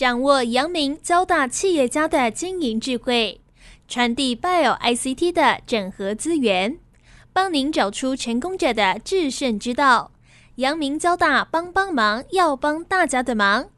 掌握阳明交大企业家的经营智慧，传递 Bio ICT 的整合资源，帮您找出成功者的制胜之道。阳明交大帮帮忙，要帮大家的忙。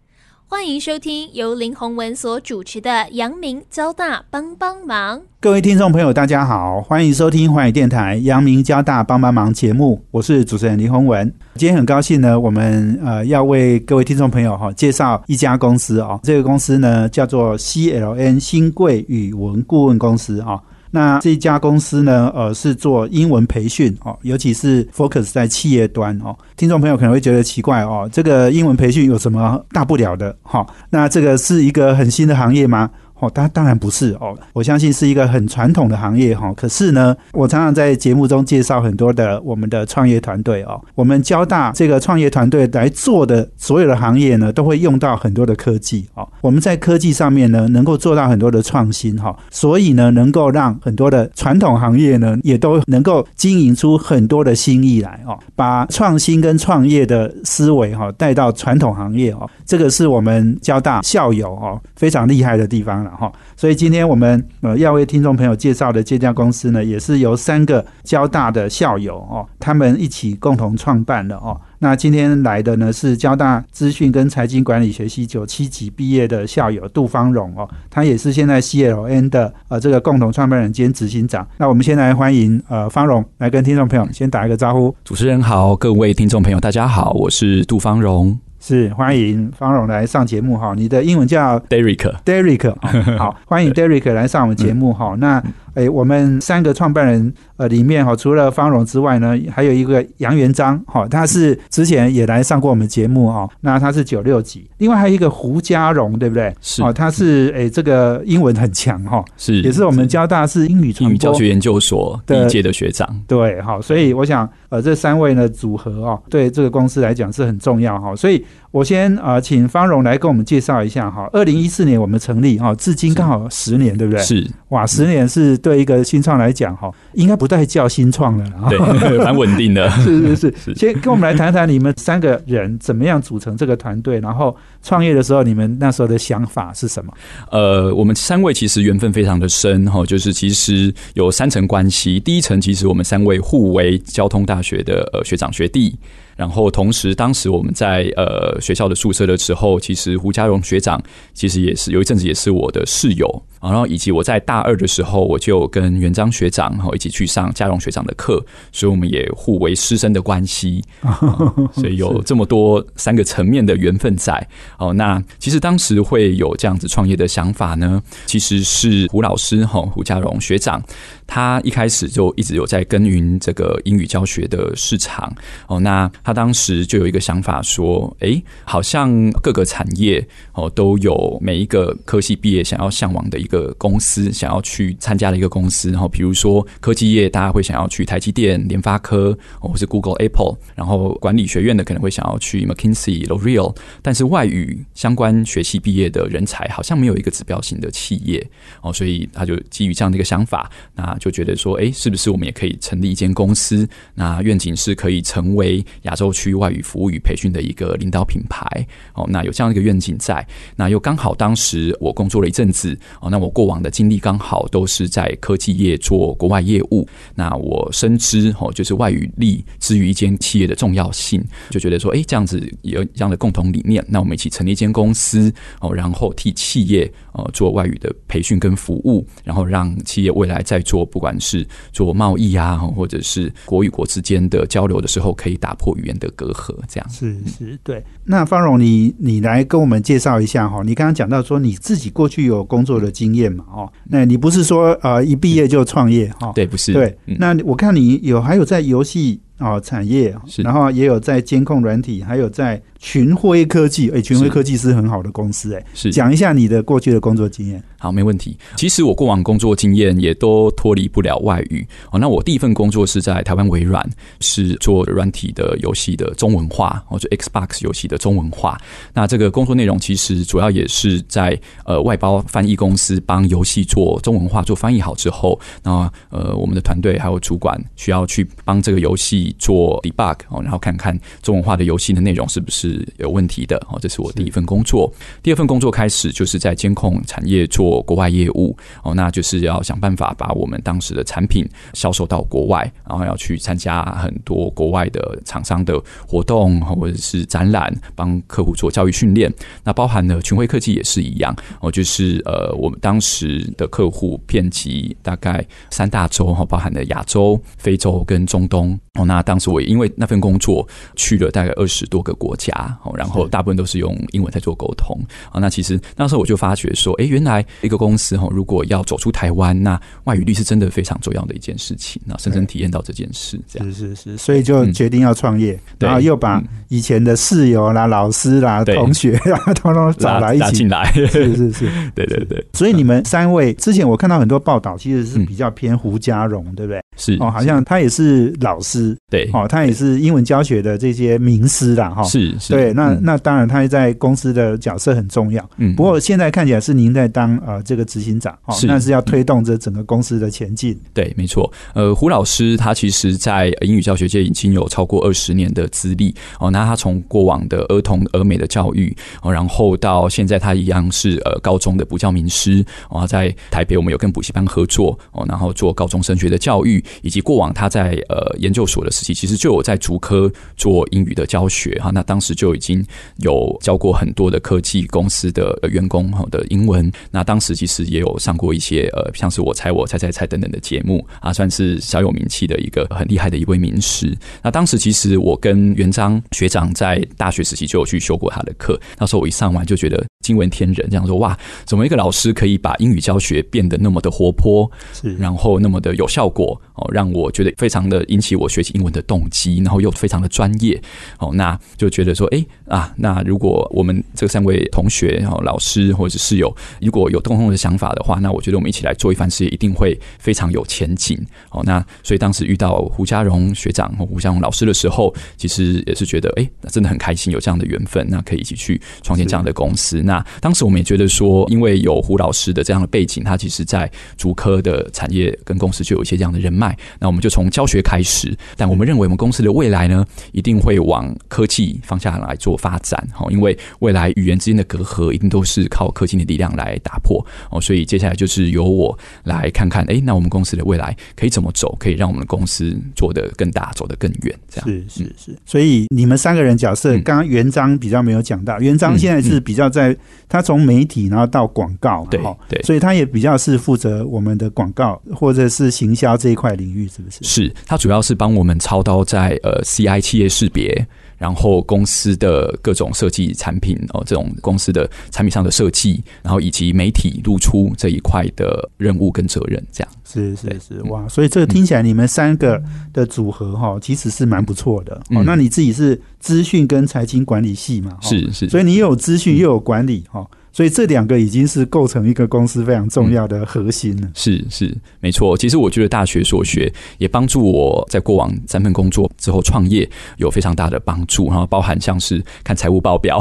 欢迎收听由林宏文所主持的《阳明交大帮帮忙》。各位听众朋友，大家好，欢迎收听华语电台《阳明交大帮帮忙》节目，我是主持人林宏文。今天很高兴呢，我们呃要为各位听众朋友哈介绍一家公司哦，这个公司呢叫做 CLN 新贵语文顾问公司啊。那这家公司呢，呃，是做英文培训哦，尤其是 focus 在企业端哦。听众朋友可能会觉得奇怪哦，这个英文培训有什么大不了的？哈，那这个是一个很新的行业吗？哦，当当然不是哦，我相信是一个很传统的行业哈。可是呢，我常常在节目中介绍很多的我们的创业团队哦，我们交大这个创业团队来做的所有的行业呢，都会用到很多的科技哦。我们在科技上面呢，能够做到很多的创新哈，所以呢，能够让很多的传统行业呢，也都能够经营出很多的新意来哦，把创新跟创业的思维哈带到传统行业哦，这个是我们交大校友哦非常厉害的地方了。哈，所以今天我们呃要为听众朋友介绍的这家公司呢，也是由三个交大的校友哦，他们一起共同创办的哦。那今天来的呢是交大资讯跟财经管理学系九七级毕业的校友杜方荣哦，他也是现在 CLN 的呃这个共同创办人兼执行长。那我们先来欢迎呃方荣来跟听众朋友先打一个招呼。主持人好，各位听众朋友大家好，我是杜方荣。是欢迎方荣来上节目哈，你的英文叫 Derek，Derek，好，欢迎 Derek 来上我们节目哈。那哎，我们三个创办人呃里面哈，除了方荣之外呢，还有一个杨元璋哈，他是之前也来上过我们节目哈。那他是九六级，另外还有一个胡家荣，对不对？是哦，他是哎这个英文很强哈，是也是我们交大是英语英语教学研究所第一届的学长。对，好，所以我想呃这三位呢组合哦，对这个公司来讲是很重要哈，所以。我先啊，请方荣来跟我们介绍一下哈。二零一四年我们成立哈，至今刚好十年，对不对？是哇，十年是对一个新创来讲哈，应该不太叫新创了，对，蛮稳定的。是是 是，先跟我们来谈谈你们三个人怎么样组成这个团队，然后创业的时候你们那时候的想法是什么？呃，我们三位其实缘分非常的深哈，就是其实有三层关系。第一层其实我们三位互为交通大学的呃学长学弟。然后，同时，当时我们在呃学校的宿舍的时候，其实胡家荣学长其实也是有一阵子也是我的室友。然后，以及我在大二的时候，我就跟元章学长哈一起去上嘉荣学长的课，所以我们也互为师生的关系，所以有这么多三个层面的缘分在。哦，那其实当时会有这样子创业的想法呢，其实是胡老师哈胡嘉荣学长，他一开始就一直有在耕耘这个英语教学的市场。哦，那他当时就有一个想法说，哎，好像各个产业哦都有每一个科系毕业想要向往的一。个公司想要去参加的一个公司，然后比如说科技业，大家会想要去台积电、联发科，或是 Google、Apple，然后管理学院的可能会想要去 McKinsey、L'Oreal，但是外语相关学系毕业的人才好像没有一个指标型的企业哦，所以他就基于这样的一个想法，那就觉得说，哎，是不是我们也可以成立一间公司？那愿景是可以成为亚洲区外语服务与培训的一个领导品牌哦。那有这样一个愿景在，那又刚好当时我工作了一阵子哦，那。我过往的经历刚好都是在科技业做国外业务，那我深知哦，就是外语力之于一间企业的重要性，就觉得说，哎，这样子有这样的共同理念，那我们一起成立一间公司哦，然后替企业呃做外语的培训跟服务，然后让企业未来在做不管是做贸易啊，或者是国与国之间的交流的时候，可以打破语言的隔阂。这样是是，对。那方荣，你你来跟我们介绍一下哈，你刚刚讲到说你自己过去有工作的经。验嘛，哦，那你不是说呃一毕业就创业哈？对，不是。对，那我看你有还有在游戏哦产业，然后也有在监控软体，还有在。群晖科技，哎，群晖科技是很好的公司，哎，是讲一下你的过去的工作经验。好，没问题。其实我过往工作经验也都脱离不了外语哦。那我第一份工作是在台湾微软，是做软体的游戏的中文化，或者 Xbox 游戏的中文化。那这个工作内容其实主要也是在呃外包翻译公司帮游戏做中文化，做翻译好之后，那呃我们的团队还有主管需要去帮这个游戏做 debug 哦，然后看看中文化的游戏的内容是不是。是有问题的哦。这是我第一份工作。第二份工作开始就是在监控产业做国外业务哦，那就是要想办法把我们当时的产品销售到国外，然后要去参加很多国外的厂商的活动或者是展览，帮客户做教育训练。那包含了群晖科技也是一样哦，就是呃，我们当时的客户遍及大概三大洲哈，包含了亚洲、非洲跟中东哦。那当时我因为那份工作去了大概二十多个国家哦，然后大部分都是用英文在做沟通。啊。那其实那时候我就发觉说，哎，原来一个公司哈，如果要走出台湾，那外语力是真的非常重要的一件事情。那深深体验到这件事，这样。是是是，所以就决定要创业，然后又把以前的室友啦、老师啦、同学啦，通通找来一起。进来，是是是，对对对。所以你们三位之前我看到很多报道，其实是比较偏胡家荣，对不对？是哦，好像他也是老师，对。哦，他也是英文教学的这些名师啦，哈，是是，对，那那当然他在公司的角色很重要，嗯，不过现在看起来是您在当呃这个执行长，哦，那是要推动这整个公司的前进，对，没错，呃，胡老师他其实在英语教学界已经有超过二十年的资历，哦，那他从过往的儿童儿美的教育，哦，然后到现在他一样是呃高中的补教名师，然后在台北我们有跟补习班合作，哦，然后做高中升学的教育。以及过往他在呃研究所的时期，其实就有在竹科做英语的教学哈。那当时就已经有教过很多的科技公司的员工的英文。那当时其实也有上过一些呃像是我猜我猜猜猜等等的节目啊，算是小有名气的一个很厉害的一位名师。那当时其实我跟元章学长在大学时期就有去修过他的课。那时候我一上完就觉得惊为天人，这样说哇，怎么一个老师可以把英语教学变得那么的活泼，是然后那么的有效果哦，让我觉得非常的引起我学习英文的动机，然后又非常的专业哦，那就觉得说，哎啊，那如果我们这三位同学、然后老师或者是室友，如果有共同的想法的话，那我觉得我们一起来做一番事业，一定会非常有前景哦。那所以当时遇到胡家荣学长和胡家荣老师的时候，其实也是觉得，哎，真的很开心有这样的缘分，那可以一起去创建这样的公司。那当时我们也觉得说，因为有胡老师的这样的背景，他其实在主科的产业跟公司就有一些这样的人脉，那我们就从教学开始，但我们认为我们公司的未来呢，一定会往科技方向来做发展，哈，因为未来语言之间的隔阂一定都是靠科技的力量来打破，哦，所以接下来就是由我来看看，哎，那我们公司的未来可以怎么走，可以让我们的公司做得更大，走得更远，这样。是是是。所以你们三个人角色，刚刚元章比较没有讲到，元章现在是比较在他从媒体然后到广告，对对，所以他也比较是负责我们的广告或者是行销这一块领域，是不是？是，他主要是帮我们操刀在呃 CI 企业识别，然后公司的各种设计产品哦，这种公司的产品上的设计，然后以及媒体露出这一块的任务跟责任，这样是是是哇，所以这个听起来你们三个的组合哈，其实是蛮不错的哦。那你自己是资讯跟财经管理系嘛？是是，所以你又有资讯又有管理哈。所以这两个已经是构成一个公司非常重要的核心了。是是，没错。其实我觉得大学所学也帮助我在过往三份工作之后创业有非常大的帮助。然后包含像是看财务报表，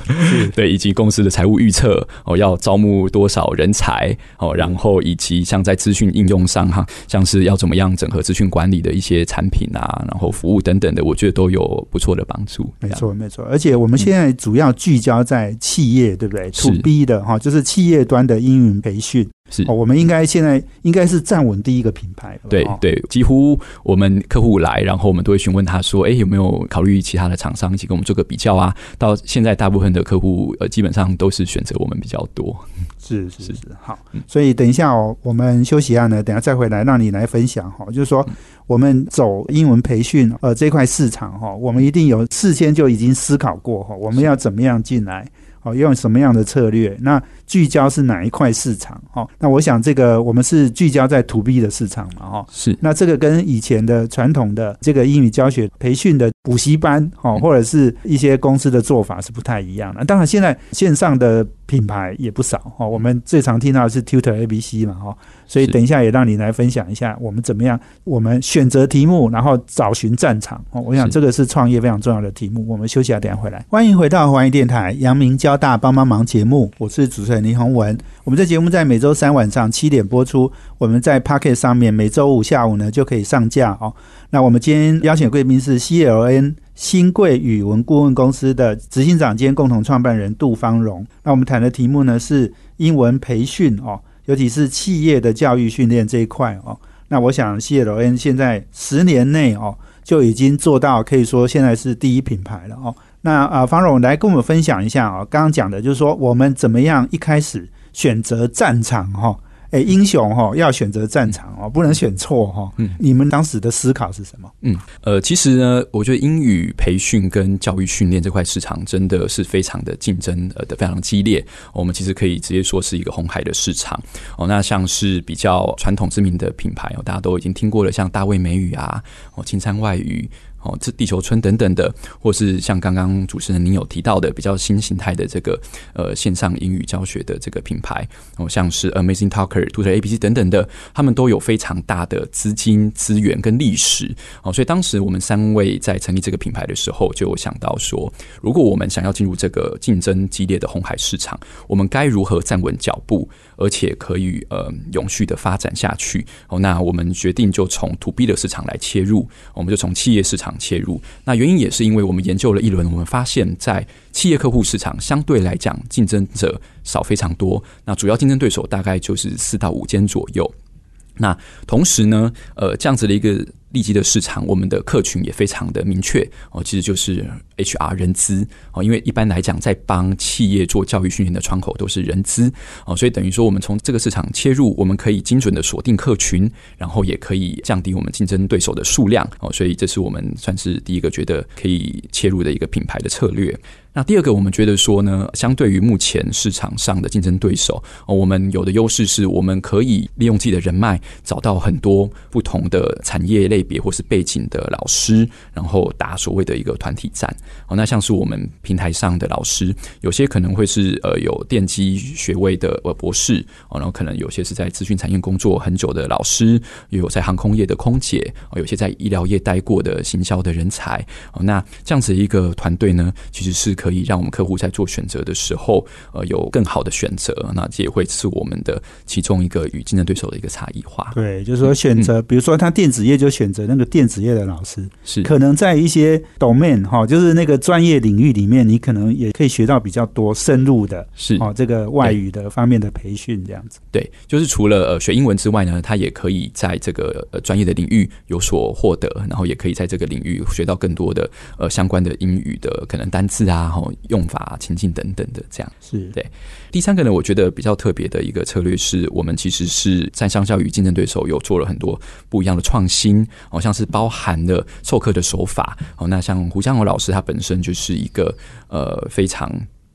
对，以及公司的财务预测哦，要招募多少人才哦，然后以及像在资讯应用上哈，像是要怎么样整合资讯管理的一些产品啊，然后服务等等的，我觉得都有不错的帮助。没错没错，而且我们现在主要聚焦在企业，对不对？B 的哈，就是企业端的英语培训。是，我们应该现在应该是站稳第一个品牌。对对，几乎我们客户来，然后我们都会询问他说：“哎，有没有考虑其他的厂商一起跟我们做个比较啊？”到现在，大部分的客户呃，基本上都是选择我们比较多。是是是，好。所以等一下哦，我们休息一下呢，等下再回来让你来分享哈。就是说，我们走英文培训呃这块市场哈，我们一定有事先就已经思考过哈，我们要怎么样进来。哦，用什么样的策略？那聚焦是哪一块市场？哦，那我想这个我们是聚焦在 to B 的市场嘛？哦，是。那这个跟以前的传统的这个英语教学培训的补习班，哦，或者是一些公司的做法是不太一样的。当然，现在线上的品牌也不少。哦，我们最常听到的是 Tutor ABC 嘛？哈。所以等一下也让你来分享一下我们怎么样，我们选择题目，然后找寻战场哦。我想这个是创业非常重要的题目。我们休息下，等下回来。欢迎回到华谊电台阳明交大帮帮忙节目，我是主持人林宏文。我们这节目在每周三晚上七点播出，我们在 Pocket 上面每周五下午呢就可以上架哦。那我们今天邀请贵宾是 CLN。新贵语文顾问公司的执行长兼共同创办人杜方荣。那我们谈的题目呢是英文培训哦，尤其是企业的教育训练这一块哦。那我想 C L N 现在十年内哦就已经做到，可以说现在是第一品牌了哦。那啊，方荣来跟我们分享一下啊，刚刚讲的就是说我们怎么样一开始选择战场哈。哎，英雄哈要选择战场哦，不能选错哈。嗯，你们当时的思考是什么？嗯，呃，其实呢，我觉得英语培训跟教育训练这块市场真的是非常的竞争呃的非常激烈。我们其实可以直接说是一个红海的市场哦。那像是比较传统知名的品牌哦，大家都已经听过了，像大卫美语啊，哦，青山外语。哦，这地球村等等的，或是像刚刚主持人您有提到的比较新形态的这个呃线上英语教学的这个品牌，哦，像是 Amazing Talker、Tutor ABC 等等的，他们都有非常大的资金资源跟历史哦，所以当时我们三位在成立这个品牌的时候，就想到说，如果我们想要进入这个竞争激烈的红海市场，我们该如何站稳脚步，而且可以呃永续的发展下去？哦，那我们决定就从 To B 的市场来切入，我们就从企业市场。切入，那原因也是因为我们研究了一轮，我们发现，在企业客户市场相对来讲，竞争者少非常多。那主要竞争对手大概就是四到五间左右。那同时呢，呃，这样子的一个。利基的市场，我们的客群也非常的明确哦，其实就是 HR 人资哦，因为一般来讲，在帮企业做教育训练的窗口都是人资哦，所以等于说我们从这个市场切入，我们可以精准的锁定客群，然后也可以降低我们竞争对手的数量哦，所以这是我们算是第一个觉得可以切入的一个品牌的策略。那第二个，我们觉得说呢，相对于目前市场上的竞争对手，我们有的优势是我们可以利用自己的人脉，找到很多不同的产业类别或是背景的老师，然后打所谓的一个团体战。哦，那像是我们平台上的老师，有些可能会是呃有电机学位的呃博士，哦，然后可能有些是在资讯产业工作很久的老师，也有在航空业的空姐，哦，有些在医疗业待过的行销的人才。哦，那这样子一个团队呢，其实是。可以让我们客户在做选择的时候，呃，有更好的选择。那这也会是我们的其中一个与竞争对手的一个差异化。对，就是说选择，比如说他电子业就选择那个电子业的老师，是可能在一些 domain 哈，就是那个专业领域里面，你可能也可以学到比较多深入的，是哦，这个外语的方面的培训这样子。对，就是除了呃学英文之外呢，他也可以在这个呃专业的领域有所获得，然后也可以在这个领域学到更多的呃相关的英语的可能单字啊。用法、情境等等的，这样是对。第三个呢，我觉得比较特别的一个策略是，我们其实是在相较于竞争对手，有做了很多不一样的创新，好像是包含了授课的手法。哦，那像胡江河老师，他本身就是一个呃非常。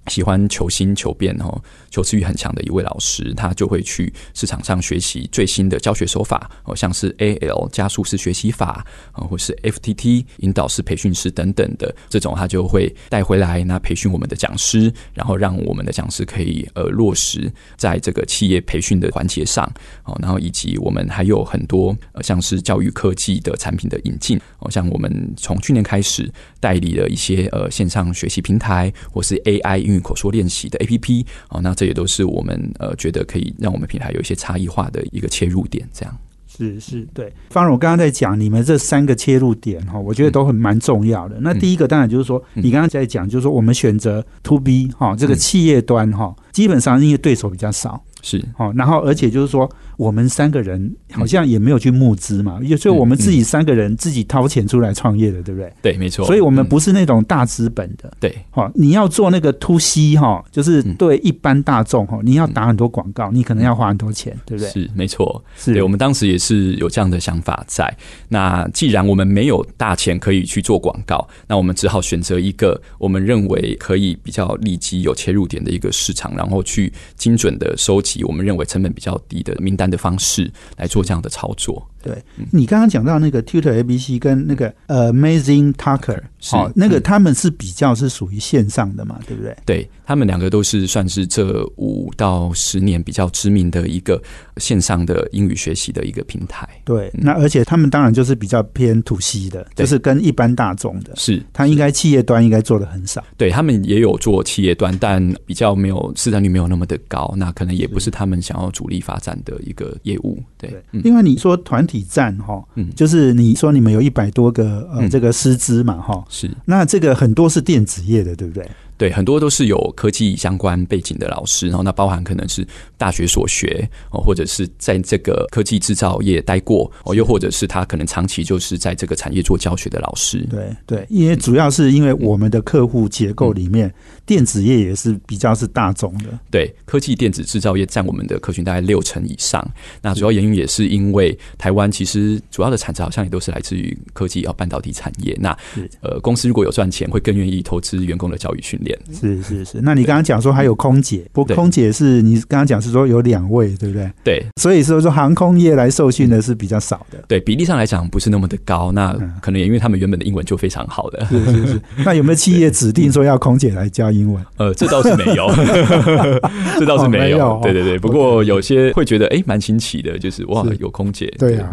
喜欢求新求变哦，求知欲很强的一位老师，他就会去市场上学习最新的教学手法哦，像是 A L 加速式学习法啊，或是 F T T 引导式培训师等等的这种，他就会带回来那培训我们的讲师，然后让我们的讲师可以呃落实在这个企业培训的环节上哦，然后以及我们还有很多呃像是教育科技的产品的引进哦，像我们从去年开始代理了一些呃线上学习平台或是 A I 英语口说练习的 A P P 哦，那这也都是我们呃觉得可以让我们平台有一些差异化的一个切入点。这样是是，对。方荣，我刚刚在讲你们这三个切入点哈，我觉得都很蛮重要的。那第一个当然就是说，你刚刚在讲，就是说我们选择 To B 哈，这个企业端哈，基本上因为对手比较少。是哦，然后而且就是说，我们三个人好像也没有去募资嘛，也就我们自己三个人自己掏钱出来创业的，对不对？对，没错。所以我们不是那种大资本的，对。哈，你要做那个 to C 哈，就是对一般大众哈，你要打很多广告，你可能要花很多钱，对不对？是，没错。是，对我们当时也是有这样的想法在。那既然我们没有大钱可以去做广告，那我们只好选择一个我们认为可以比较立即有切入点的一个市场，然后去精准的收集我们认为成本。比较低的名单的方式来做这样的操作。对你刚刚讲到那个 Tutor ABC 跟那个呃 Amazing Talker，好，那个他们是比较是属于线上的嘛，对不对？对他们两个都是算是这五到十年比较知名的一个线上的英语学习的一个平台。对，那而且他们当然就是比较偏 To C 的，就是跟一般大众的，是他应该企业端应该做的很少。对他们也有做企业端，但比较没有是占率没有那么的高，那可能也不是他们想要主力发展的一个业务。对，嗯。另外你说团体战哈，嗯。就是你说你们有一百多个呃嗯。这个师资嘛哈，是。那这个很多是电子业的，对不对？对，很多都是有科技相关背景的老师，然后那包含可能是大学所学哦，或者是在这个科技制造业待过哦，又或者是他可能长期就是在这个产业做教学的老师。对对，因为主要是因为我们的客户结构里面，电子业也是比较是大众的。对，科技电子制造业占我们的客群大概六成以上。那主要原因也是因为台湾其实主要的产值好像也都是来自于科技啊半导体产业。那呃，公司如果有赚钱，会更愿意投资员工的教育训练。是是是，那你刚刚讲说还有空姐，不过空姐是你刚刚讲是说有两位，对不对？对所以说说航空业来受训的是比较少的。对，比例上来讲不是那么的高。那嗯可能也因为他们原本的英文就非常好的。是是是，那有没有企业指定说要空姐来教英文？呃，这倒是没有，这倒是没有对对对，不过有些会觉得哎，蛮新奇的，就是哇，有空姐。对啊，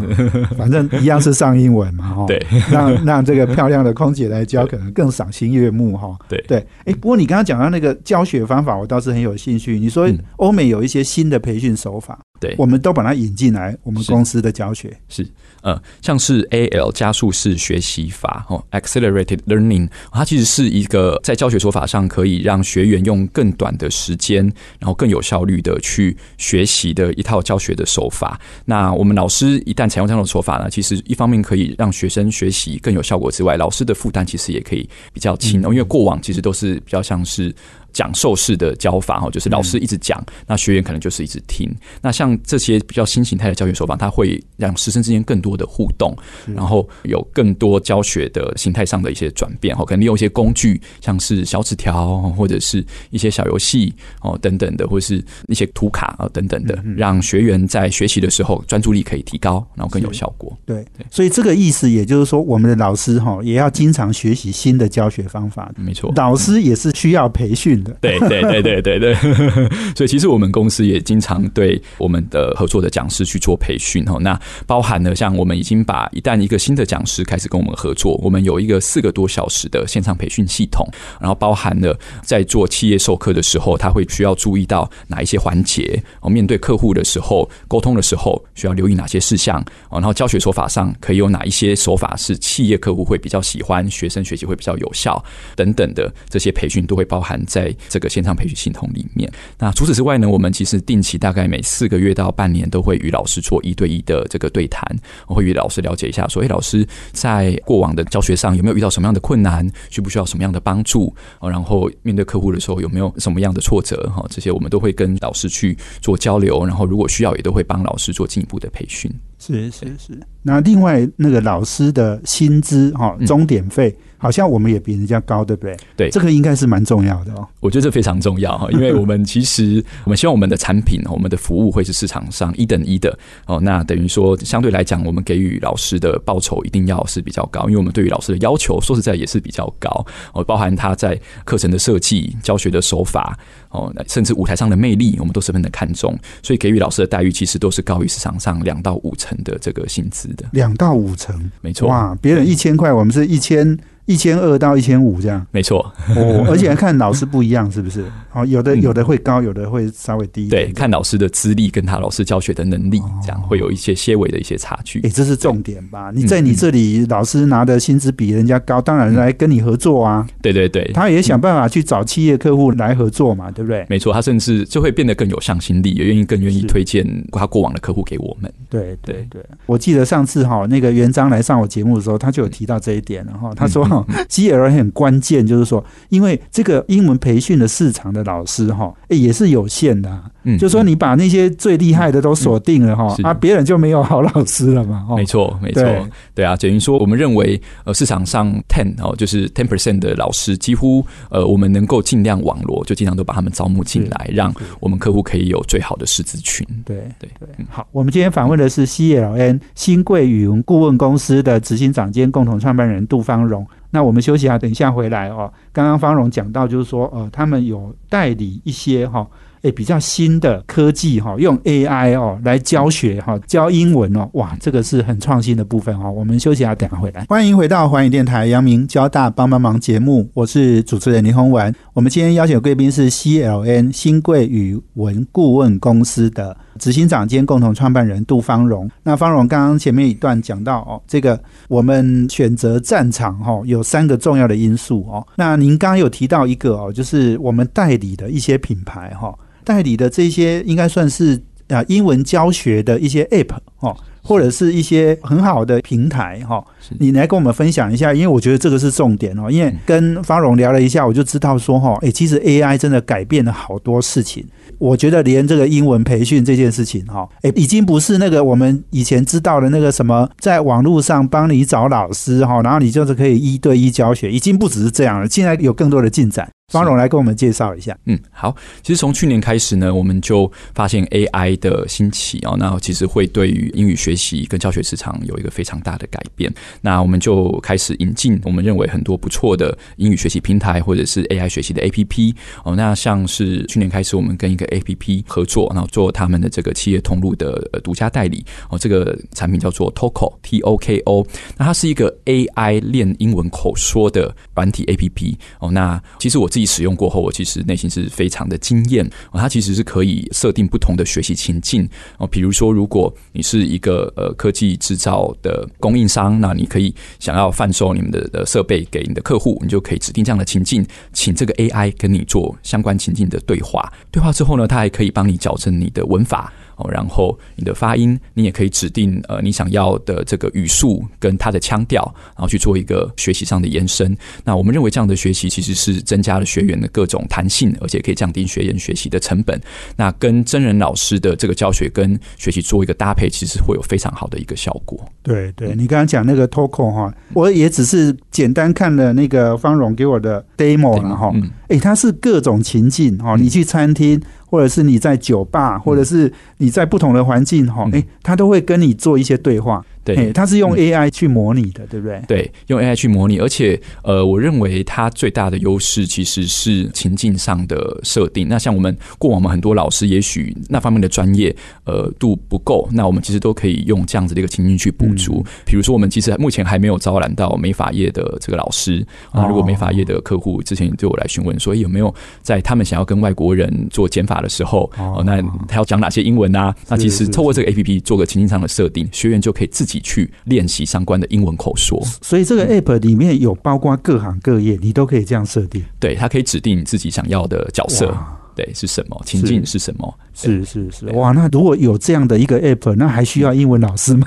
反正一样是上英文嘛，哈。对，让让这个漂亮的空姐来教，可能更赏心悦目哈。对对，哎，不过你刚刚讲到那个教学方法，我倒是很有兴趣。你说嗯欧美有一些新的培训手法，对我们都把它引进来我们公司的教学。是，呃，像是 AL 加速式学习法哦，Accelerated Learning，它其实是一个在教学手法上可以让学员用更短的时间，然后更有效率的去学习的一套教学的手法。那我们老师一旦采用这样的手法呢，其实一方面可以让学生学习更有效果之外，老师的负担其实也可以比较轻哦，因为过往其实都是比较像是。讲授式的教法哈，就是老师一直讲，那学员可能就是一直听。那像这些比较新形态的教学手法，它会让师生之间更多的互动，然后有更多教学的形态上的一些转变哈。可能利用一些工具，像是小纸条或者是一些小游戏哦等等的，或者是一些图卡啊等等的，让学员在学习的时候专注力可以提高，然后更有效果。对，所以这个意思也就是说，我们的老师哈也要经常学习新的教学方法。没错，老师也是需要培训的。对对对对对对，所以其实我们公司也经常对我们的合作的讲师去做培训哦。那包含了像我们已经把一旦一个新的讲师开始跟我们合作，我们有一个四个多小时的线上培训系统，然后包含了在做企业授课的时候，他会需要注意到哪一些环节哦，面对客户的时候，沟通的时候需要留意哪些事项哦，然后教学手法上可以有哪一些手法是企业客户会比较喜欢，学生学习会比较有效等等的这些培训都会包含在这个线上培训系统里面。那除此之外呢，我们其实定期大概每四个月到半年都会与老师做一对一的这个对谈，我会与老师了解一下，说，哎，老师在过往的教学上有没有遇到什么样的困难，需不需要什么样的帮助？哦，然后面对客户的时候有没有什么样的挫折？哈，这些我们都会跟老师去做交流，然后如果需要，也都会帮老师做进一步的培训。是是是。那另外那个老师的薪资哈，嗯钟点费好像我们也比人家高，对不对？对这个应该是蛮重要的哦。我觉得这非常重要哈，因为我们其实我们希望我们的产品、我们的服务会是市场上一等一的哦。那等于说，相对来讲，我们给予老师的报酬一定要是比较高，因为我们对于老师的要求，说实在也是比较高哦，包含他在课程的设计、教学的手法哦，甚至舞台上的魅力，我们都十分的看重，所以给予老师的待遇其实都是高于市场上两到五成的这个薪资的。两到五成，没错，哇！别人一千块，我们是一千一千二到一千五这样。没错，哦，而且还看老师不一样，是不是？哦，有的嗯有的会高，有的会稍微低对，看老师的资历跟他老师教学的能力，这样会有一些些微的一些差距哎、。这是重点吧？你在你这里，老师拿的薪资比人家高，当然来跟你合作啊。对对对，他也想办法去找企业客户来合作嘛，对不对？没错，他甚至就会变得更有向心力，也愿意更愿意推荐他过往的客户给我们。对对对，我记得上次哈，那个元璋来上我节目的时候，他就有提到这一点了哈。他说哈，GL 很关键，就是说，因为这个英文培训的市场的老师哈，诶也是有限的啊。嗯就说你把那些最厉害的都锁定了哈是，啊，别人就没有好老师了嘛。哦没错，没错对，对啊，等于说我们认为，呃，市场上 ten 哦，就是 ten percent 的老师，几乎呃，我们能够尽量网罗，就尽量都把他们招募进来，让我们客户可以有最好的师资群。对对对，好，我们今天访问的是 CLN 新贵语文顾问公司的执行长兼共同创办人杜芳荣。那我们休息一下，等一下回来哦。刚刚方荣讲到，就是说，呃，他们有代理一些哈、诶比较新的科技哈，用 AI 哦来教学哈，教英文哦，哇，这个是很创新的部分哈。我们休息一下，等下回来。欢迎回到环宇电台阳明交大帮帮忙节目，我是主持人林宏文。我们今天邀请的贵宾是 CLN 新贵语文顾问公司的执行长兼共同创办人杜方荣。那方荣刚刚前面一段讲到哦，这个我们选择战场哈，有三个重要的因素哦。那您刚刚有提到一个哦，就是我们代理的一些品牌哈，代理的这些应该算是啊英文教学的一些 App 哦。或者是一些很好的平台哈，你来跟我们分享一下，因为我觉得这个是重点哦。因为跟方荣聊了一下，我就知道说哈，哎，其实 AI 真的改变了好多事情。我觉得连这个英文培训这件事情哈，哎，已经不是那个我们以前知道的那个什么，在网络上帮你找老师哈，然后你就是可以一对一教学，已经不只是这样了。现在有更多的进展。方荣来跟我们介绍一下。嗯，好。其实从去年开始呢，我们就发现 AI 的兴起啊，那其实会对于英语学习跟教学市场有一个非常大的改变。那我们就开始引进我们认为很多不错的英语学习平台，或者是 AI 学习的 APP 哦。那像是去年开始，我们跟一个 APP 合作，然后做他们的这个企业通路的独家代理哦。这个产品叫做 Toko T O K O，那它是一个 AI 练英文口说的软体 APP 哦。那其实我自己。使用过后，我其实内心是非常的惊艳。它其实是可以设定不同的学习情境哦，比如说，如果你是一个呃科技制造的供应商，那你可以想要贩售你们的的设备给你的客户，你就可以指定这样的情境，请这个 AI 跟你做相关情境的对话。对话之后呢，它还可以帮你矫正你的文法。然后你的发音，你也可以指定呃你想要的这个语速跟它的腔调，然后去做一个学习上的延伸。那我们认为这样的学习其实是增加了学员的各种弹性，而且可以降低学员学习的成本。那跟真人老师的这个教学跟学习做一个搭配，其实会有非常好的一个效果。对对，你刚刚讲那个 Toco 哈，我也只是简单看了那个方荣给我的 demo 了哈。哎，它是各种情境哦，你去餐厅。或者是你在酒吧，或者是你在不同的环境，哈，哎，他都会跟你做一些对话。对，它是用 AI 去模拟的，对不对？对，用 AI 去模拟，而且呃，我认为它最大的优势其实是情境上的设定。那像我们过往，我们很多老师也许那方面的专业呃度不够，那我们其实都可以用这样子的一个情境去补足。比如说，我们其实目前还没有招揽到美法业的这个老师啊。如果美法业的客户之前对我来询问说，有没有在他们想要跟外国人做减法的时候，哦，那他要讲哪些英文啊？那其实透过这个 APP 做个情境上的设定，学员就可以自己。己去练习相关的英文口说，所以这个 app 里面有包括各行各业，你都可以这样设定。对，它可以指定你自己想要的角色。对，是什么情境是什么？是是是，哇！那如果有这样的一个 app，那还需要英文老师吗？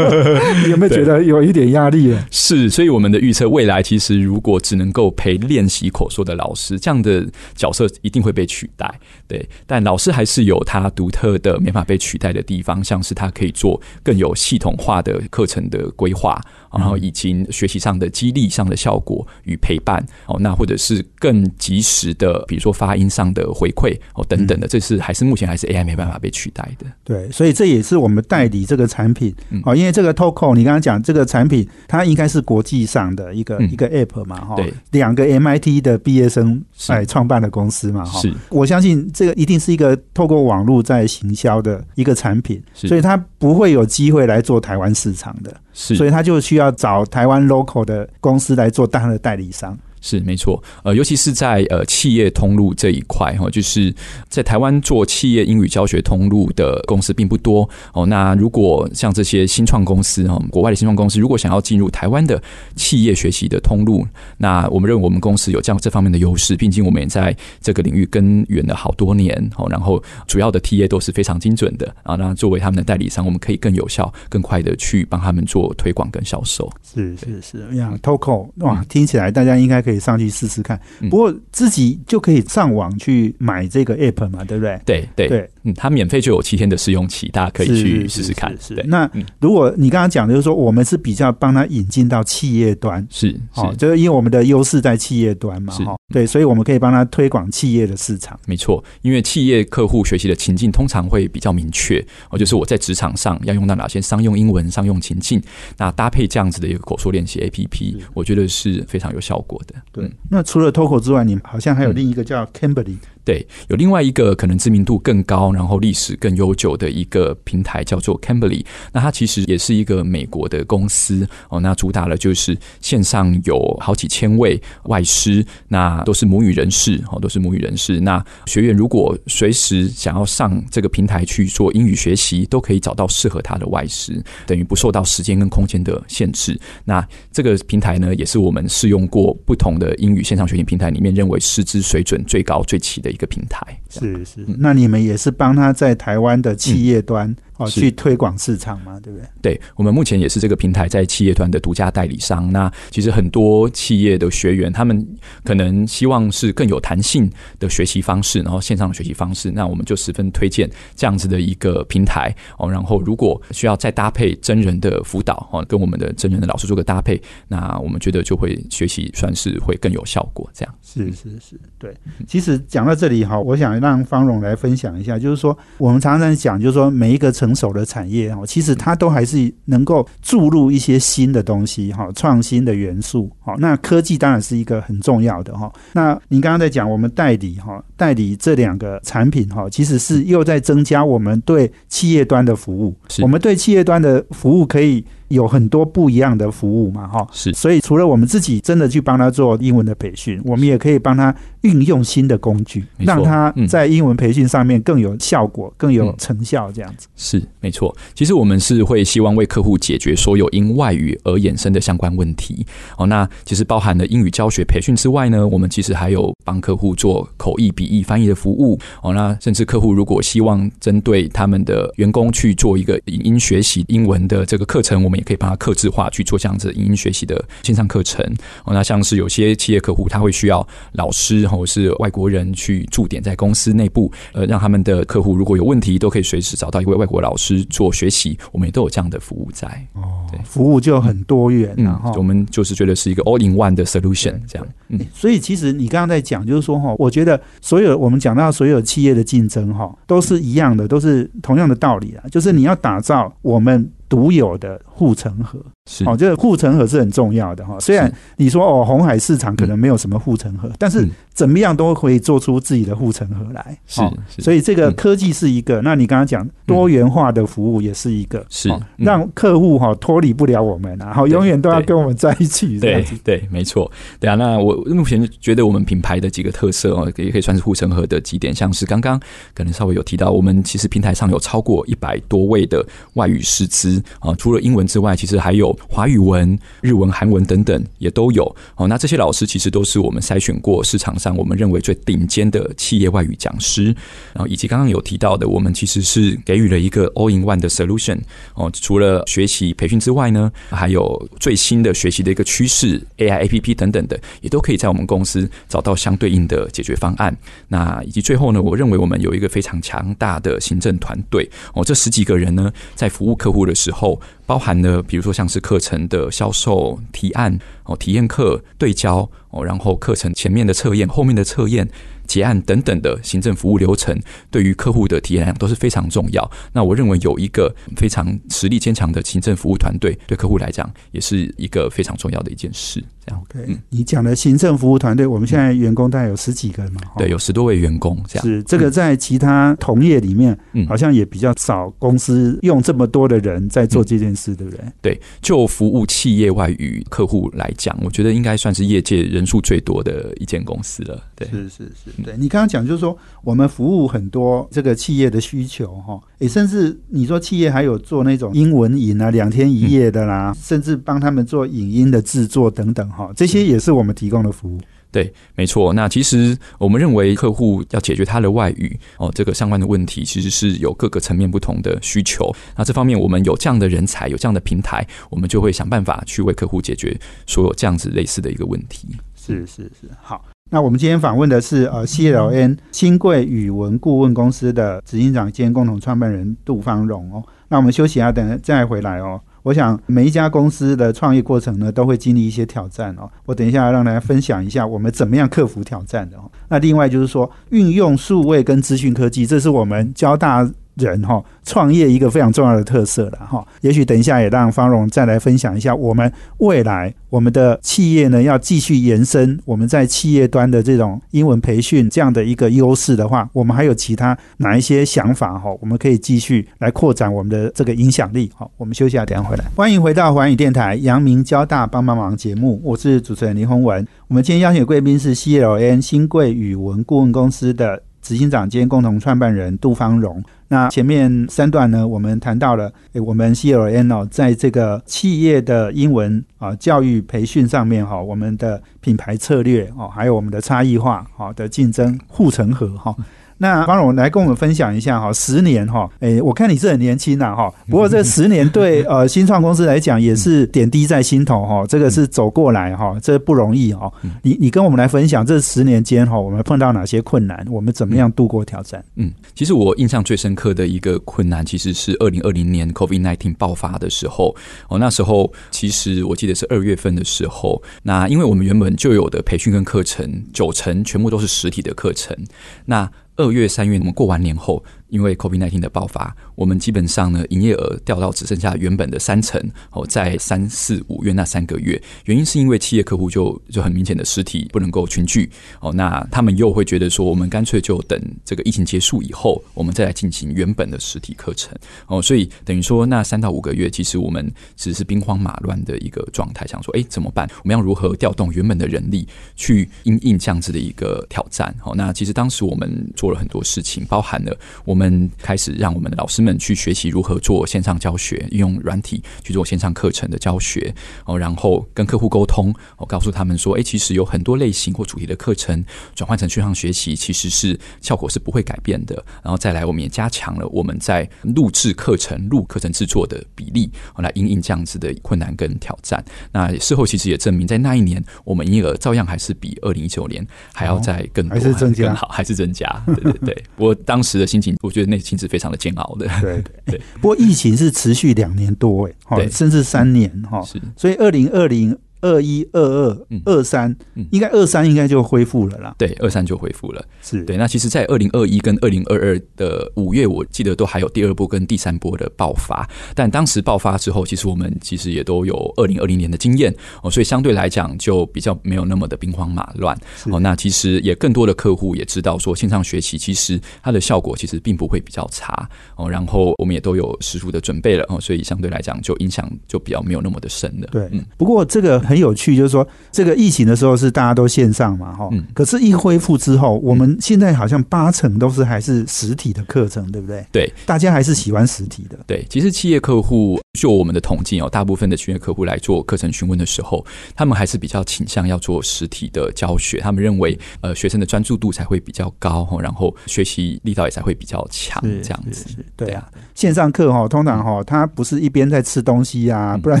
有没有觉得有一点压力？是，所以我们的预测，未来其实如果只能够陪练习口说的老师，这样的角色一定会被取代。对，但老师还是有他独特的、没法被取代的地方，像是他可以做更有系统化的课程的规划。然后以及学习上的激励上的效果与陪伴哦，那或者是更及时的，比如说发音上的回馈哦等等的，这是还是目前还是 AI 没办法被取代的。对，所以这也是我们代理这个产品哦，因为这个 Toco 你刚刚讲这个产品，它应该是国际上的一个一个 App 嘛哈，对，两个 MIT 的毕业生哎创办的公司嘛哈，是，我相信这个一定是一个透过网络在行销的一个产品，所以它不会有机会来做台湾市场的。是，所以他就需要找台湾 local 的公司来做大的代理商。是没错，呃，尤其是在呃企业通路这一块哈，就是在台湾做企业英语教学通路的公司并不多哦。那如果像这些新创公司哈，国外的新创公司，如果想要进入台湾的企业学习的通路，那我们认为我们公司有这样这方面的优势。毕竟我们也在这个领域耕耘了好多年哦，然后主要的 T A 都是非常精准的啊。那作为他们的代理商，我们可以更有效、更快的去帮他们做推广跟销售。是是是，呀，Toco 哇，听起来大家应该可以。上去试试看，不过自己就可以上网去买这个 app 嘛，对不对？对对。对，嗯，它免费就有七天的试用期，大家可以去试试看。是，那如果你刚刚讲的就是说，我们是比较帮他引进到企业端，是，哦，就是因为我们的优势在企业端嘛，哈，对，所以我们可以帮他推广企业的市场。没错，因为企业客户学习的情境通常会比较明确，哦，就是我在职场上要用到哪些商用英文、商用情境，那搭配这样子的一个口说练习 app，我觉得是非常有效果的。对，那除了 Toco 之外，你好像还有另一个叫 Cambly。对，有另外一个可能知名度更高，然后历史更悠久的一个平台叫做 Cambly。那它其实也是一个美国的公司哦。那主打的就是线上有好几千位外师，那都是母语人士哦，都是母语人士。那学员如果随时想要上这个平台去做英语学习，都可以找到适合他的外师，等于不受到时间跟空间的限制。那这个平台呢，也是我们试用过不同的英语线上学习平台里面认为师资水准最高最齐的。一个平台是是，那你们也是帮他在台湾的企业端。哦，去推广市场嘛，对不对？对，我们目前也是这个平台在企业端的独家代理商。那其实很多企业的学员，他们可能希望是更有弹性的学习方式，然后线上的学习方式，那我们就十分推荐这样子的一个平台哦。然后如果需要再搭配真人的辅导哦，跟我们的真人的老师做个搭配，那我们觉得就会学习算是会更有效果。这样是是是，对。其实讲到这里哈，我想让方荣来分享一下，就是说我们常常讲，就是说每一个成熟的产业哈，其实它都还是能够注入一些新的东西哈，创新的元素。哈，那科技当然是一个很重要的哈。那您刚刚在讲我们代理哈，代理这两个产品哈，其实是又在增加我们对企业端的服务。我们对企业端的服务可以。有很多不一样的服务嘛，哈，是，所以除了我们自己真的去帮他做英文的培训，我们也可以帮他运用新的工具，让他在英文培训上面更有效果、更有成效，这样子是没错。其实我们是会希望为客户解决所有因外语而衍生的相关问题。哦，那其实包含了英语教学培训之外呢，我们其实还有帮客户做口译、笔译、翻译的服务。哦，那甚至客户如果希望针对他们的员工去做一个影音学习英文的这个课程，我们也可以帮他克制化去做这样子语音学习的线上课程哦。那像是有些企业客户，他会需要老师或者是外国人去驻点在公司内部，呃，让他们的客户如果有问题，都可以随时找到一位外国老师做学习。我们也都有这样的服务在哦，对，服务就很多元嗯，我们就是觉得是一个 all in one 的 solution 这样。嗯，所以其实你刚刚在讲，就是说哈，我觉得所有我们讲到所有企业的竞争哈，都是一样的，都是同样的道理啊，就是你要打造我们。独有的护城河，哦，这个护城河是很重要的哈。虽然你说哦，红海市场可能没有什么护城河，但是怎么样都可以做出自己的护城河来。是，所以这个科技是一个，那你刚刚讲多元化的服务也是一个，是让客户哈脱离不了我们，然后永远都要跟我们在一起。对对，没错。对啊，那我目前觉得我们品牌的几个特色哦，也可以算是护城河的几点，像是刚刚可能稍微有提到，我们其实平台上有超过一百多位的外语师资。啊，除了英文之外，其实还有华语文、日文、韩文等等也都有。哦，那这些老师其实都是我们筛选过市场上我们认为最顶尖的企业外语讲师。然后以及刚刚有提到的，我们其实是给予了一个 all in one 的 solution。哦，除了学习培训之外呢，还有最新的学习的一个趋势 AI APP 等等的，也都可以在我们公司找到相对应的解决方案。那以及最后呢，我认为我们有一个非常强大的行政团队。哦，这十几个人呢，在服务客户的时候，包含了比如说像是课程的销售、提案、哦体验课、对焦哦，然后课程前面的测验、后面的测验。结案等等的行政服务流程，对于客户的体验来讲都是非常重要。那我认为有一个非常实力坚强的行政服务团队，对客户来讲也是一个非常重要的一件事。这样，OK，你讲的行政服务团队，我们现在员工大概有十几个嘛？对，有十多位员工。这样是这个在其他同业里面，嗯，好像也比较少公司用这么多的人在做这件事，对不对？对，就服务企业外与客户来讲，我觉得应该算是业界人数最多的一间公司了。对，是是是。对你刚刚讲，就是说我们服务很多这个企业的需求哈，也甚至你说企业还有做那种英文影啊，两天一夜的啦，甚至帮他们做影音的制作等等哈，这些也是我们提供的服务。对，没错。那其实我们认为客户要解决他的外语哦，这个相关的问题，其实是有各个层面不同的需求。那这方面我们有这样的人才，有这样的平台，我们就会想办法去为客户解决所有这样子类似的一个问题。是是是，好。那我们今天访问的是呃 CLN 新贵语文顾问公司的执行长兼共同创办人杜方荣哦。那我们休息一下，等再回来哦。我想每一家公司的创业过程呢，都会经历一些挑战哦。我等一下让大家分享一下我们怎么样克服挑战的哦。那另外就是说，运用数位跟资讯科技，这是我们交大。人哈创业一个非常重要的特色了哈。也许等一下也让方荣再来分享一下，我们未来我们的企业呢要继续延伸我们在企业端的这种英文培训这样的一个优势的话，我们还有其他哪一些想法哈？我们可以继续来扩展我们的这个影响力。好，我们休息下，等下回来。欢迎回到环宇电台阳明交大帮帮忙节目，我是主持人林宏文。我们今天邀请贵宾是 CLN 新贵语文顾问公司的。执行长兼共同创办人杜方荣。那前面三段呢，我们谈到了，诶，我们 CLN 哦，在这个企业的英文啊教育培训上面哈，我们的品牌策略哦，还有我们的差异化好的竞争护城河哈。那方荣来跟我们分享一下哈，十年哈，诶，我看你是很年轻呐哈，不过这十年对呃新创公司来讲也是点滴在心头哈，这个是走过来哈，这不容易哈。你你跟我们来分享这十年间哈，我们碰到哪些困难，我们怎么样度过挑战？嗯，其实我印象最深刻的一个困难，其实是二零二零年 COVID nineteen 爆发的时候哦，那时候其实我记得是二月份的时候，那因为我们原本就有的培训跟课程九成全部都是实体的课程，那二月、三月，我们过完年后。因为 COVID-19 的爆发，我们基本上呢，营业额掉到只剩下原本的三成哦，在三四五月那三个月，原因是因为企业客户就就很明显的实体不能够群聚哦，那他们又会觉得说，我们干脆就等这个疫情结束以后，我们再来进行原本的实体课程哦，所以等于说那三到五个月，其实我们只是兵荒马乱的一个状态，想说，哎，怎么办？我们要如何调动原本的人力去应应这样子的一个挑战？哦，那其实当时我们做了很多事情，包含了我。们开始让我们的老师们去学习如何做线上教学，用软体去做线上课程的教学哦，然后跟客户沟通，我告诉他们说，哎，其实有很多类型或主题的课程转换成线上学习，其实是效果是不会改变的。然后再来，我们也加强了我们在录制课程、录课程制作的比例，来应应这样子的困难跟挑战。那事后其实也证明，在那一年，我们营业额照样还是比二零一九年还要再更多，还是增加，好，还是增加。对对对，我当时的心情。我觉得内心是非常的煎熬的。对对，不过疫情是持续两年多哎，甚至三年哈。所以二零二零。二一、二二、二三，应该二三应该就恢复了啦。对，二三就恢复了。是对。那其实，在二零二一跟二零二二的五月，我记得都还有第二波跟第三波的爆发。但当时爆发之后，其实我们其实也都有二零二零年的经验哦，所以相对来讲就比较没有那么的兵荒马乱哦。那其实也更多的客户也知道说，线上学习其实它的效果其实并不会比较差哦。然后我们也都有十足的准备了哦，所以相对来讲就影响就比较没有那么的深了。对，嗯。不过这个。很有趣，就是说这个疫情的时候是大家都线上嘛，哈，可是，一恢复之后，我们现在好像八成都是还是实体的课程，对不对？对，大家还是喜欢实体的。对，其实企业客户就我们的统计哦，大部分的企业客户来做课程询问的时候，他们还是比较倾向要做实体的教学，他们认为呃学生的专注度才会比较高，然后学习力道也才会比较强，这样子。对啊，线上课哈，通常哈，他不是一边在吃东西啊，不然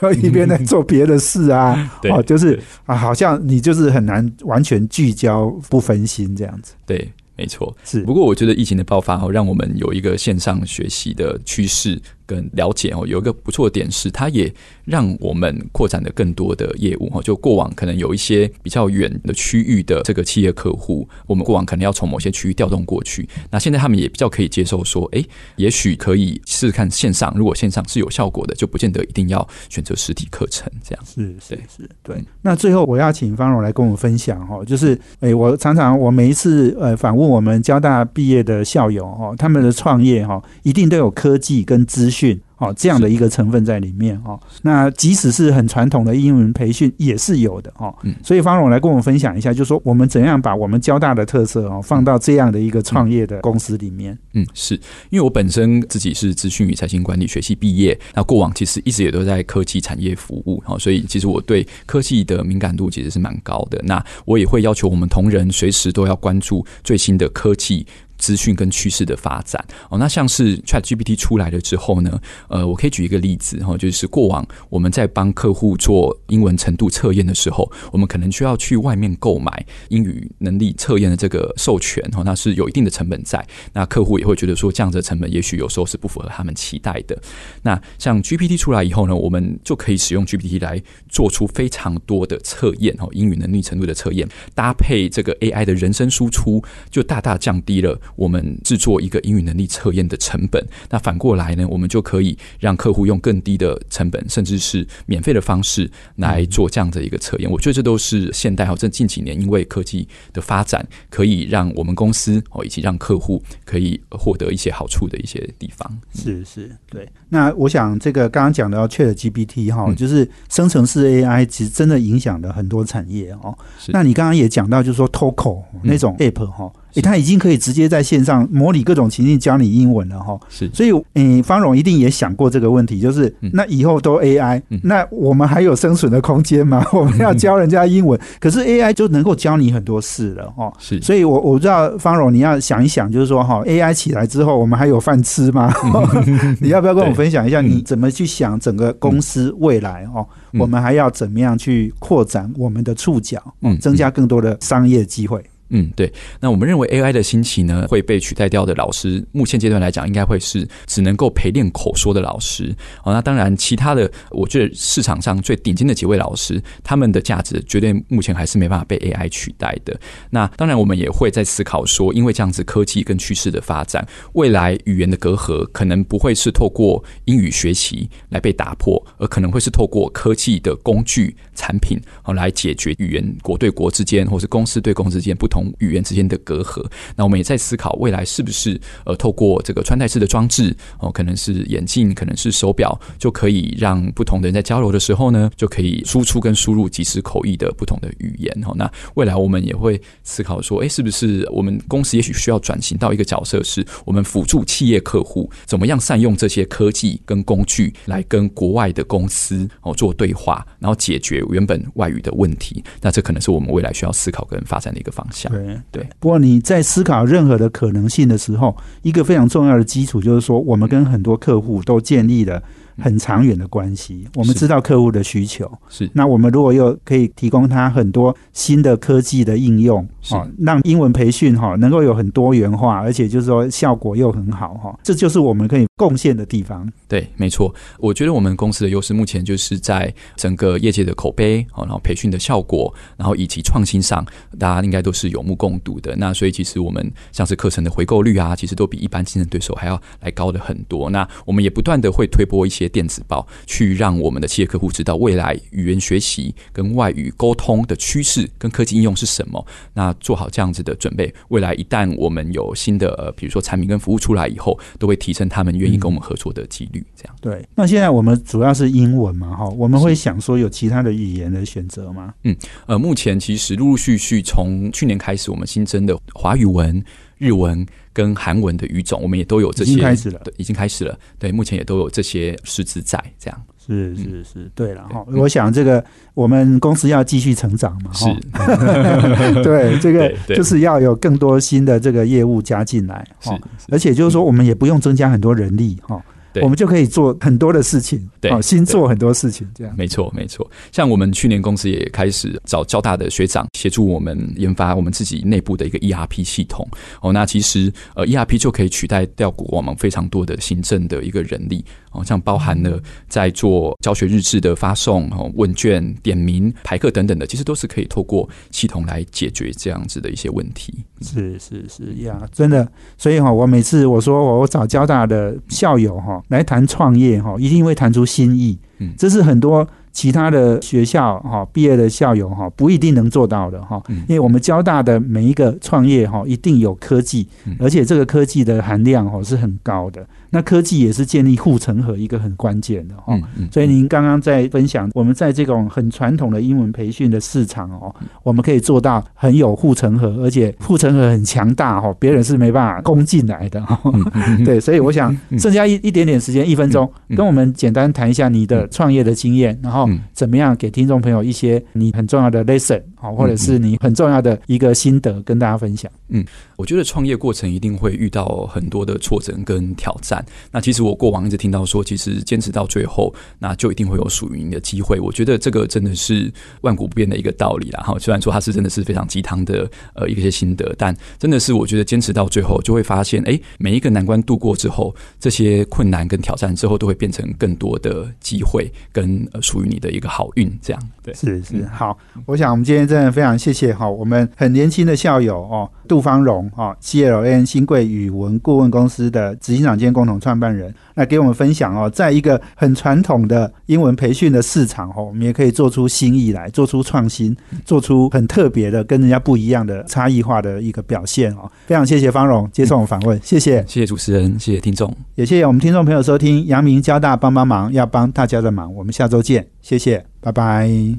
就一边在 做别的事啊。哦，就是啊，好像你就是很难完全聚焦不分心这样子。对，没错，是。不过我觉得疫情的爆发后，让我们有一个线上学习的趋势。跟了解哦，有一个不错的点是，它也让我们扩展的更多的业务哈。就过往可能有一些比较远的区域的这个企业客户，我们过往可能要从某些区域调动过去。那现在他们也比较可以接受说，哎，也许可以试试看线上。如果线上是有效果的，就不见得一定要选择实体课程这样。是是是，对。那最后我要请方荣来跟我们分享哈，就是哎，我常常我每一次呃访问我们交大毕业的校友哈，他们的创业哈，一定都有科技跟资。训哦，这样的一个成分在里面哦。那即使是很传统的英文培训也是有的哦。嗯，所以方荣来跟我们分享一下，就是说我们怎样把我们交大的特色哦放到这样的一个创业的公司里面。嗯，是因为我本身自己是资讯与财经管理学系毕业，那过往其实一直也都在科技产业服务哦，所以其实我对科技的敏感度其实是蛮高的。那我也会要求我们同仁随时都要关注最新的科技。资讯跟趋势的发展哦，那像是 Chat GPT 出来了之后呢，呃，我可以举一个例子哈，就是过往我们在帮客户做英文程度测验的时候，我们可能需要去外面购买英语能力测验的这个授权哈，那是有一定的成本在，那客户也会觉得说这样的成本也许有时候是不符合他们期待的。那像 GPT 出来以后呢，我们就可以使用 GPT 来做出非常多的测验哦，英语能力程度的测验，搭配这个 AI 的人声输出，就大大降低了。我们制作一个英语能力测验的成本。那反过来呢，我们就可以让客户用更低的成本，甚至是免费的方式来做这样的一个测验。我觉得这都是现代好这近几年因为科技的发展，可以让我们公司哦以及让客户可以获得一些好处的一些地方。是是，对。那我想这个刚刚讲到 Chat GPT 哈，嗯就是生成式 AI，其实真的影响了很多产业哦。是那你刚刚也讲到，就是说 Toco 那种 App 哈、是诶，他已经可以直接在线上模拟各种情境教你英文了哈。是所以，嗯，方荣一定也想过这个问题，就是嗯那以后都 AI，、嗯那我们还有生存的空间吗？我们要教人家英文，可是 AI 就能够教你很多事了哦。是所以我我不知道方荣你要想一想，就是说哈，AI 起来之后，我们还有饭吃吗？你要不要跟我分享一下，嗯你怎么去想整个公司未来哦？嗯我们还要怎么样去扩展我们的触角，嗯增加更多的商业机会？嗯，对。那我们认为 AI 的兴起呢，会被取代掉的老师，目前阶段来讲，应该会是只能够陪练口说的老师。哦，那当然，其他的，我觉得市场上最顶尖的几位老师，他们的价值绝对目前还是没办法被 AI 取代的。那当然，我们也会在思考说，因为这样子科技跟趋势的发展，未来语言的隔阂可能不会是透过英语学习来被打破，而可能会是透过科技的工具、产品哦来解决语言国对国之间，或是公司对公司之间不同语言之间的隔阂。那我们也在思考未来是不是呃透过这个穿戴式的装置哦，可能是眼镜，可能是手表，就可以让不同的人在交流的时候呢，就可以输出跟输入即时口译的不同的语言哦。那未来我们也会思考说，诶，是不是我们公司也许需要转型到一个角色，是我们辅助企业客户怎么样善用这些科技跟工具来跟国外的公司哦做对话，然后解决原本外语的问题。那这可能是我们未来需要思考跟发展的一个方向。对对。不过你在思考任何的可能性的时候，一个非常重要的基础就是说，我们跟很多客户都建立了很长远的关系。我们知道客户的需求，是那我们如果又可以提供他很多新的科技的应用，是哦，让英文培训哈能够有很多元化，而且就是说效果又很好哈，这就是我们可以贡献的地方。对，没错。我觉得我们公司的优势目前就是在整个业界的口碑哦，然后培训的效果，然后以及创新上，大家应该都是有目共睹的。那所以其实我们像是课程的回购率啊，其实都比一般竞争对手还要来高的很多。那我们也不断的会推播一些电子报，去让我们的企业客户知道未来语言学习跟外语沟通的趋势跟科技应用是什么。那做好这样子的准备，未来一旦我们有新的呃，比如说产品跟服务出来以后，都会提升他们愿意跟我们合作的几率。这样。对，那现在我们主要是英文嘛哈，我们会想说有其他的语言的选择吗？嗯呃，目前其实陆陆续续从去年开始，我们新增的华语文、日文跟韩文的语种，我们也都有这些已经开始了。对，已经开始了。对，目前也都有这些师资在。这样。是是。是，对。了哈，嗯我想这个我们公司要继续成长嘛是哈，对，这个就是要有更多新的这个业务加进来是哈，而且就是说我们也不用增加很多人力哈。对我们就可以做很多的事情，对哦，新做很多事情，这样没错，没错。像我们去年公司也开始找交大的学长协助我们研发我们自己内部的一个 ERP 系统。哦，那其实呃 ERP 就可以取代掉我们非常多的行政的一个人力。哦，像包含了在做教学日志的发送、哦问卷、点名、排课等等的，其实都是可以透过系统来解决这样子的一些问题。是是是呀，真的。所以哈，我每次我说我找交大的校友哈来谈创业哈，一定会谈出新意。嗯这是很多其他的学校哈毕业的校友哈不一定能做到的哈，嗯。因为我们交大的每一个创业哈一定有科技嗯，而且这个科技的含量哈是很高的。那科技也是建立护城河一个很关键的哈。所以您刚刚在分享，我们在这种很传统的英文培训的市场哦，我们可以做到很有护城河，而且护城河很强大哦，别人是没办法攻进来的哦。对，所以我想嗯剩下一一点点时间，一分钟，嗯跟我们简单谈一下你的创业的经验，然后嗯。怎么样给听众朋友一些你很重要的 lesson 好，或者是你很重要的一个心得跟大家分享。嗯我觉得创业过程一定会遇到很多的挫折跟挑战。那其实我过往一直听到说，其实坚持到最后，那就一定会有属于你的机会。我觉得这个真的是万古不变的一个道理啦。哈，虽然说它是真的是非常鸡汤的呃一些心得，但真的是我觉得坚持到最后，就会发现，哎，每一个难关度过之后，这些困难跟挑战之后，都会变成更多的机会跟呃属于你的一个好运。这样对。是是好，我想我们今天这真的非常谢谢哈，我们很年轻的校友哦，杜芳荣哦，CLN 新贵语文顾问公司的执行长兼共同创办人，来给我们分享哦，在一个很传统的英文培训的市场哦，我们也可以做出新意来，做出创新，做出很特别的、跟人家不一样的差异化的一个表现哦。非常谢谢方荣接受我们访问，谢谢，谢谢主持人，谢谢听众，也谢谢我们听众朋友收听阳明交大帮帮忙，要帮大家的忙，我们下周见，谢谢，拜拜。